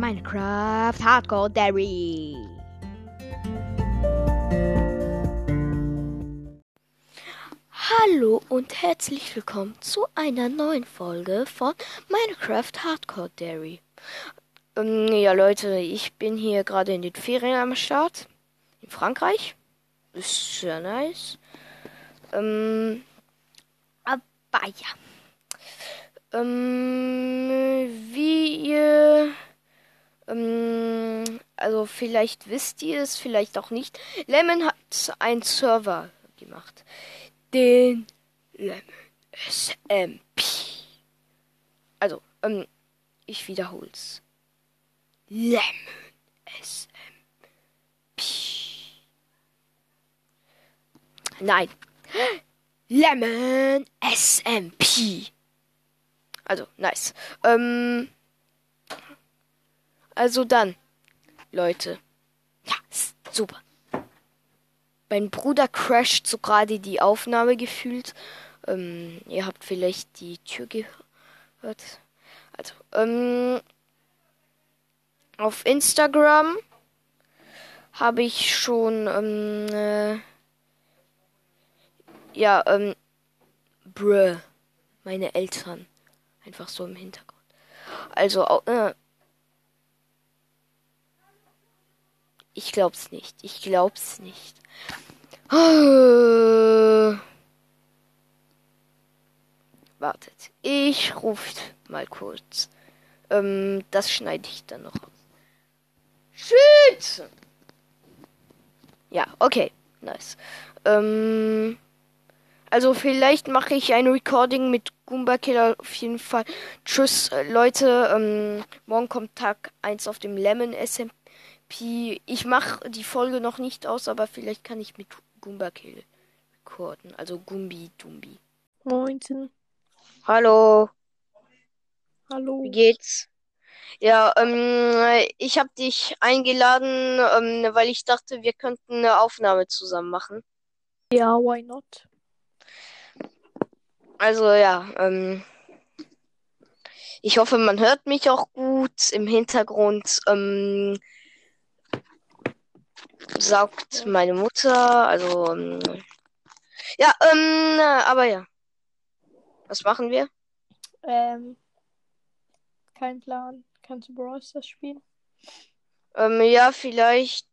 Minecraft Hardcore Dairy. Hallo und herzlich willkommen zu einer neuen Folge von Minecraft Hardcore Dairy. Ähm, ja, Leute, ich bin hier gerade in den Ferien am Start. In Frankreich. Ist sehr nice. Ähm, aber ja. Ähm, wie ihr. Ähm, also, vielleicht wisst ihr es, vielleicht auch nicht. Lemon hat einen Server gemacht. Den Lemon SMP. Also, ähm, ich wiederhol's. Lemon SMP. Nein. Lemon SMP. Also, nice. Ähm, also dann, Leute. Ja, super. Mein Bruder crasht so gerade die Aufnahme gefühlt. Ähm, ihr habt vielleicht die Tür gehört. Also, ähm, auf Instagram habe ich schon, ähm, äh, ja, ähm, bruh, meine Eltern. Einfach so im Hintergrund. Also, äh, ich glaub's nicht. Ich glaub's nicht. Wartet. Ich ruf mal kurz. Ähm, das schneide ich dann noch. Shit! Ja, okay. Nice. Ähm, also vielleicht mache ich ein Recording mit Goomba Killer auf jeden Fall. Tschüss, äh, Leute. Ähm, morgen kommt Tag 1 auf dem Lemon SMP. Ich mache die Folge noch nicht aus, aber vielleicht kann ich mit Goomba Kill recorden. Also Gumbi Dumbi. Moinsen. Hallo. Hallo. Wie geht's? Ja, ähm, ich habe dich eingeladen, ähm, weil ich dachte, wir könnten eine Aufnahme zusammen machen. Ja, why not? Also ja, ähm, ich hoffe, man hört mich auch gut im Hintergrund. Ähm, saugt meine Mutter, also ähm, ja, ähm, aber ja. Was machen wir? Ähm, kein Plan. Kannst du Brawl Stars spielen? Ähm, ja, vielleicht.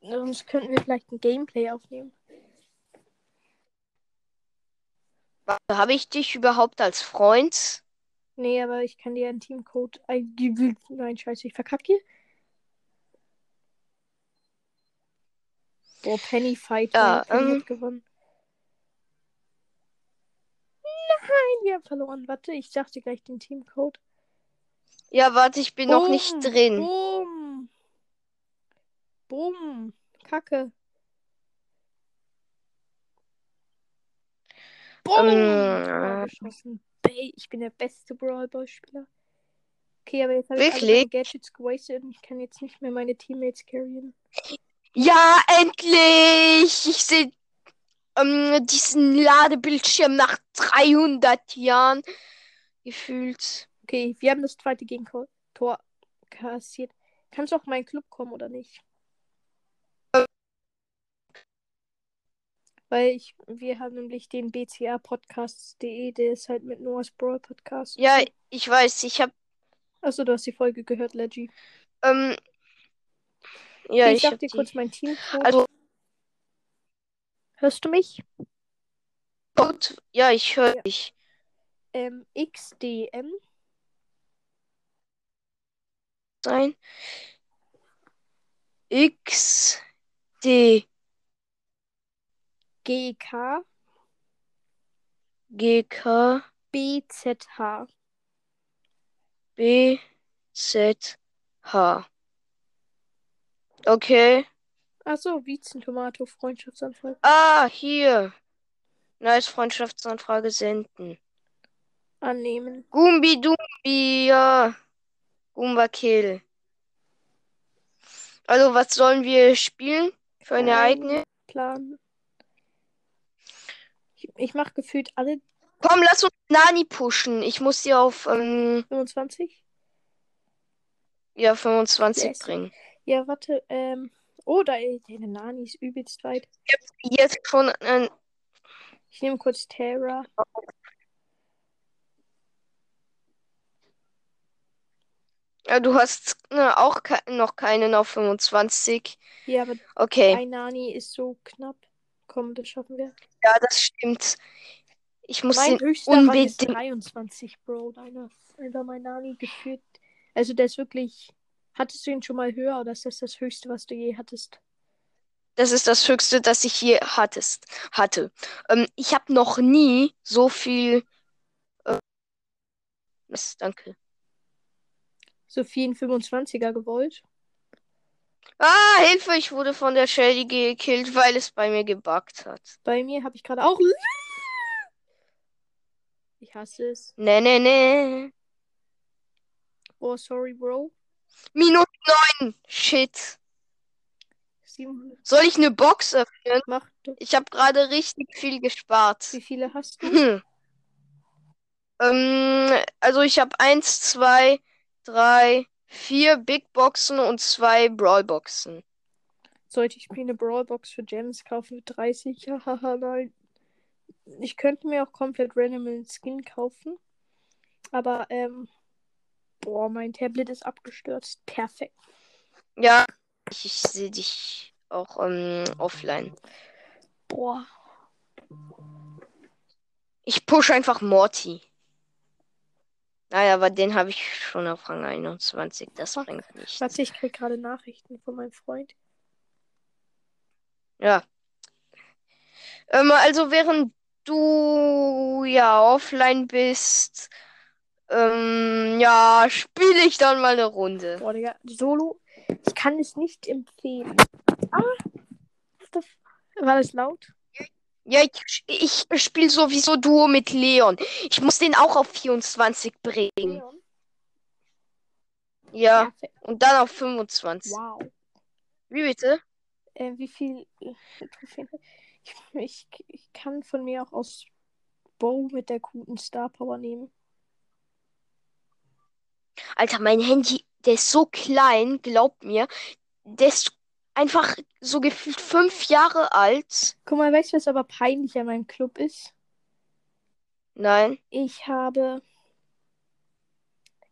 Sonst könnten wir vielleicht ein Gameplay aufnehmen. Habe ich dich überhaupt als Freund? Nee, aber ich kann dir einen Teamcode. Nein, scheiße, ich verkacke Boah, Penny Fight. Ja, Penny ähm, hat gewonnen. Nein, wir haben verloren. Warte, ich dir gleich den Teamcode. Ja, warte, ich bin noch nicht drin. Boom. Boom. Kacke. Boom. Ähm, ich bin der beste Brawl Ball Spieler. Okay, aber jetzt habe ich alle Gadgets gewastet und ich kann jetzt nicht mehr meine Teammates carryen. Ja, endlich! Ich sehe ähm, diesen Ladebildschirm nach 300 Jahren gefühlt. Okay, wir haben das zweite Gegentor kassiert. Kannst du auch in meinen Club kommen oder nicht? Weil ich, wir haben nämlich den BCA Podcast.de, der ist halt mit Noah's Brawl Podcast. Ja, ich weiß, ich habe Achso, du hast die Folge gehört, Leggy. ähm, ja, ich, ich sag dir kurz mein Teamcode. Also- Hörst du mich? Code, ja, ich höre Ja. dich. Ähm, XDM Sein. X D GK G K BZH. Okay. Achso, Wiezentomato, Freundschaftsanfrage. Ah, hier. Nice Freundschaftsanfrage senden. Annehmen. Gumbi Dumbi, ja. Gumba Kill. Also, was sollen wir spielen für ein Kein Ereignis? Plan. Ich, ich mach gefühlt alle Komm, lass uns Nani pushen. Ich muss hier auf, ähm, 25. Ja, 25 Yes. bringen. Ja, warte, ähm. Oh, da, deine Nani ist übelst weit. Jetzt schon ein. Ich nehme kurz Terra. Ja, du hast ne, auch ke noch keinen auf 25. Ja, aber Okay. ein Nani ist so knapp. Komm, das schaffen wir. Ja, das stimmt. Ich muss Mein den Rang ist unbedingt. 23, Bro. Deiner, einfach mein Nani geführt. Also der ist wirklich. Hattest du ihn schon mal höher oder ist das das höchste, was du je hattest? Das ist das Höchste, das ich je hattest, hatte. Ähm, ich habe noch nie so viel. Äh, danke. Sophie einen 25er gewollt. Ah, Hilfe, ich wurde von der Shelly gekillt, weil es bei mir gebuggt hat. Bei mir habe ich gerade auch. Ich hasse es. Nee, nee, nee. Oh, sorry, Bro. Minus 9. Shit. Sieben. Soll ich eine Box öffnen? Mach du. Ich habe gerade richtig viel gespart. Wie viele hast du? Hm. Ähm, also ich habe eins, zwei, drei, vier Big Boxen und zwei Brawl Boxen. Sollte ich mir eine Brawlbox für Gems kaufen für 30? Hahaha, nein. Ich könnte mir auch komplett random einen Skin kaufen. Aber, ähm. Boah, mein Tablet ist abgestürzt. Perfekt. Ja, ich, ich sehe dich auch ähm, offline. Boah. Ich push einfach Morty. Naja, aber den habe ich schon auf Rang 21. Das Fuck. bringt nichts. Warte, ich krieg gerade Nachrichten von meinem Freund. Ja. Ähm, also während du ja offline bist, ähm, ja, spiele ich dann mal eine Runde. Boah, Digga. Solo. Ich kann es nicht empfehlen. Ah. F- War das laut? Ja, ich, ich spiele sowieso Duo mit Leon. Ich muss den auch auf 24 bringen. Leon? Ja, Perfekt. und dann auf 25. Wow. Wie bitte? Äh, wie viel? Ich, ich, ich kann von mir auch aus Bow mit der guten Star Power nehmen. Alter, mein Handy, der ist so klein, glaubt mir. Der ist einfach so gefühlt fünf Jahre alt. Guck mal, weißt du, was aber peinlich an meinem Club ist? Nein. Ich habe,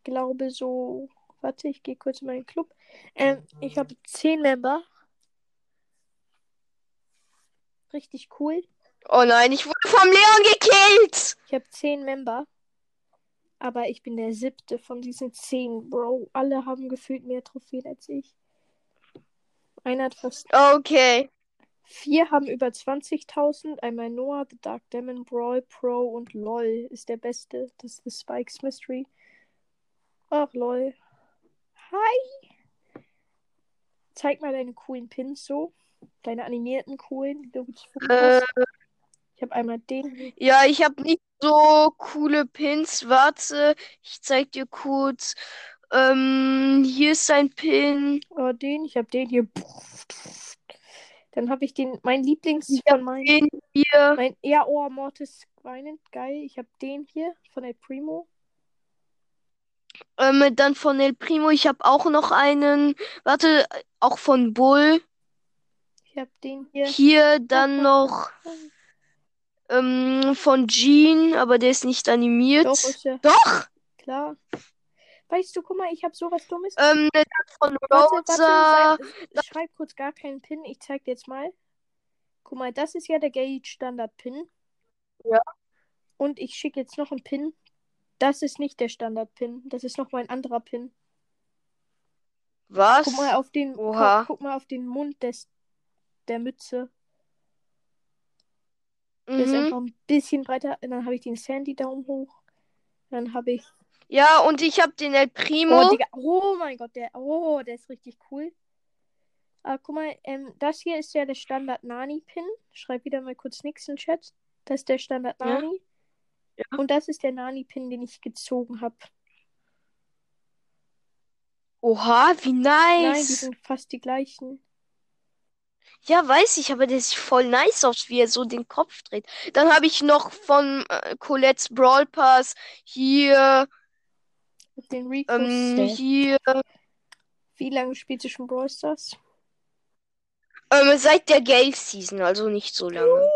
glaube so, warte, ich gehe kurz in meinen Club. Ähm, ich habe zehn Member. Richtig cool. Oh nein, ich wurde vom Leon gekillt. Ich habe zehn Member. Aber ich bin der siebte von diesen zehn, Bro. Alle haben gefühlt mehr Trophäen als ich. Einer hat fast. Okay. Vier haben über 20.000. Einmal Noah, The Dark Demon, Brawl, Pro und LOL ist der beste. Das ist The Spikes Mystery. Ach, LOL. Hi. Zeig mal deine coolen Pins so. Deine animierten coolen, die du gezogen Äh, hast. Habe einmal den. ja, ich habe nicht so coole Pins. Warte, ich zeig dir kurz. Ähm, hier ist ein Pin. Oh, den. Ich habe den hier. Dann habe ich den. Mein Lieblings Ich von meinen. Den hier. Mein, ja, oh, Mortis weinend. Geil. Ich habe den hier von El Primo. Ähm, dann von El Primo. Ich habe auch noch einen. Warte, auch von Bull. Ich habe den hier. Hier dann noch ähm, von Jean, aber der ist nicht animiert. Doch, ist ja Doch! klar. Weißt du, guck mal, ich habe sowas Dummes. Ähm, von Warte, Rosa. warte, sei, schreib kurz gar keinen Pin. Ich zeig dir jetzt mal. Guck mal, das ist ja der Gate Standard Pin. Ja. Und ich schicke jetzt noch einen Pin. Das ist nicht der Standard Pin. Das ist noch mal ein anderer Pin. Was? Guck mal auf den, Oha. guck, guck mal auf den Mund des, der Mütze. Der ist Mhm. einfach ein bisschen breiter. Und dann habe ich den Sandy Daumen hoch. Dann habe ich. Ja, und ich habe den El Primo. Oh. Oh mein Gott, der. Oh, der ist richtig cool. Aber guck mal, ähm, das hier ist ja der Standard Nani-Pin. Schreib wieder mal kurz nix in den Chat. Das ist der Standard Ja. Nani. Ja. Und das ist der Nani-Pin, den ich gezogen habe. Oha, wie Nein, die nice. sind fast die gleichen. Ja, weiß ich, aber der sieht voll nice aus, wie er so den Kopf dreht. Dann habe ich noch von äh, Colettes Brawl Pass hier, Mit den Rico ähm, hier. Wie lange spielst du schon Brawl Stars? Ähm, seit der Gale Season, also nicht so lange.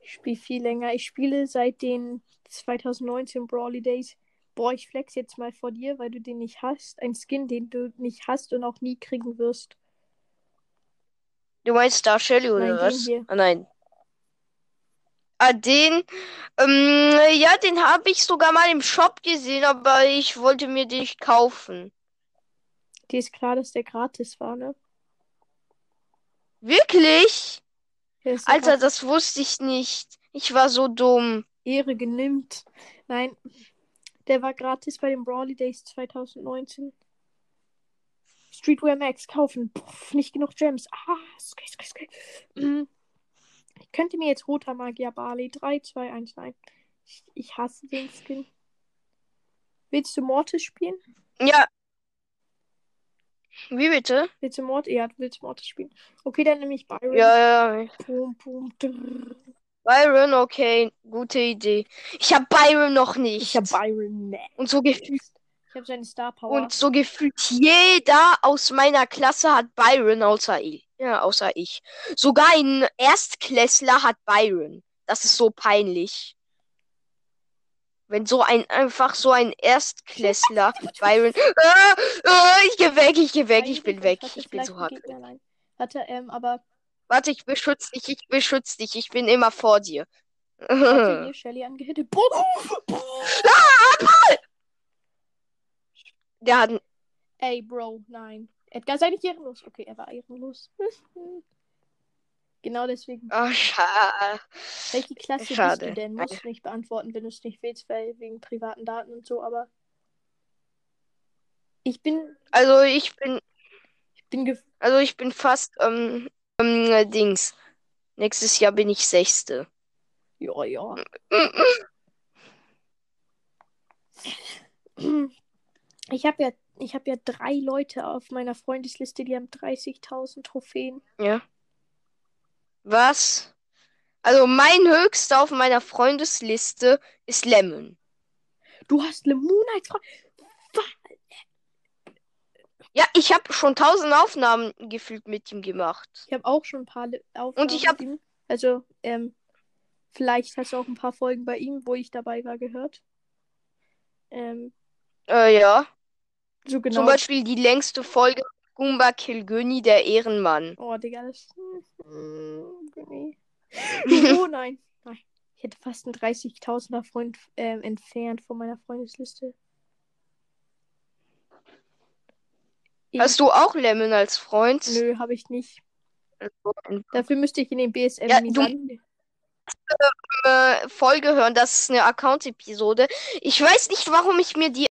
Ich spiele viel länger. Ich spiele seit den 2019 Brawly Days. Boah, ich flex jetzt mal vor dir, weil du den nicht hast. Ein Skin, den du nicht hast und auch nie kriegen wirst. Du meinst Star Shelly oder Nein, was? Ah, nein. Ah, den, ähm, ja, den habe ich sogar mal im Shop gesehen, aber ich wollte mir den nicht kaufen. Dir ist klar, dass der gratis war, ne? Wirklich? Alter, das wusste ich nicht. Ich war so dumm. Ehre genimmt. Nein, der war gratis bei den Brawly Days 2019. Streetwear Max kaufen. Puff, nicht genug Gems. Ah, skay, skay, skay. Mm. Ich könnte mir jetzt roter Magier Barley 3, 2, 1, nein. Ich, ich hasse den Skin. Willst du Mortis spielen? Ja. Wie bitte? Willst du Mortis? Ja, du willst Mortis spielen. Okay, dann nehme ich Byron. Ja, ja. Pum, drrr. Byron, okay, gute Idee. Ich habe Byron noch nicht. Ich habe Byron. Nee. Und so gefühlt Ich habe seine Star Power. und so gefühlt jeder aus meiner Klasse hat Byron außer ich. Ja, außer ich. Sogar ein Erstklässler hat Byron. Das ist so peinlich. Wenn so ein einfach so ein Erstklässler Byron. Ah, ah, ich geh weg, ich geh weg, ich bin weg. Ich bin so hart. Hatte, ähm, aber Warte, ich beschütze dich, ich beschütze dich. Ich bin immer vor dir. hatte hier Shelly angehittet. Boah, boah. Der hat Ey, Bro, nein. Edgar, sei nicht ehrenlos. Okay, er war ehrenlos. genau deswegen. Oh, schade. Welche Klasse bist schade. du denn? Musst du nicht beantworten, wenn du es nicht willst, weil wegen privaten Daten und so, aber ich bin, Also ich bin, ich bin also ich bin fast, ähm, ähm, Dings. Nächstes Jahr bin ich Sechste. ja, ja. Ich habe ja, ich habe ja drei Leute auf meiner Freundesliste, die haben 30.000 Trophäen. Ja. Was? Also mein höchster auf meiner Freundesliste ist Lemon. Du hast Lemon als Freund. Ja, ich habe schon tausend Aufnahmen gefühlt mit ihm gemacht. Ich habe auch schon ein paar Le- Aufnahmen ich hab- mit ihm. Also, ähm, vielleicht hast du auch ein paar Folgen bei ihm, wo ich dabei war, gehört. Ähm, Äh, ja. So genau. Zum Beispiel die längste Folge Gumba Kilgöni, der Ehrenmann. Oh, Digga, das. Mm, nee. Oh nein. Nein. Ich hätte fast einen 30.000er Freund ähm, entfernt von meiner Freundesliste. Ich, Hast du auch Lemon als Freund? Nö, habe ich nicht. Also, Dafür müsste ich in den BSM Ja, Misan- äh, Folge hören. Das ist eine Account-Episode. Ich weiß nicht, warum ich mir die.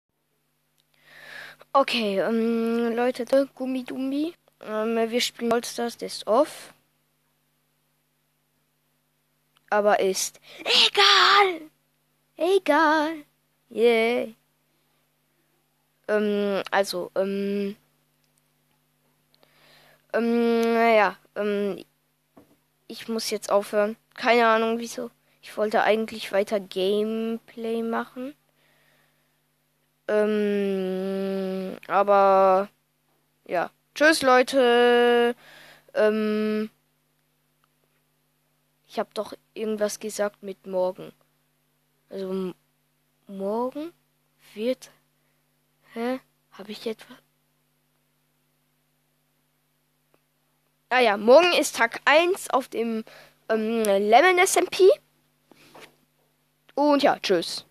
Okay, ähm, Leute, Gummidumbi. Ähm, wir spielen Allstars, der ist off. Aber ist egal. Egal. Yeah. Ähm, also, ähm. Ähm, naja, ähm, ich muss jetzt aufhören. Keine Ahnung wieso. Ich wollte eigentlich weiter Gameplay machen. Ähm, aber ja. Tschüss, Leute. Ähm, ich habe doch irgendwas gesagt mit morgen. Also morgen wird. Hä? Habe ich etwas? Ah ja, morgen ist Tag 1 auf dem ähm, Lemon SMP. Und ja, tschüss.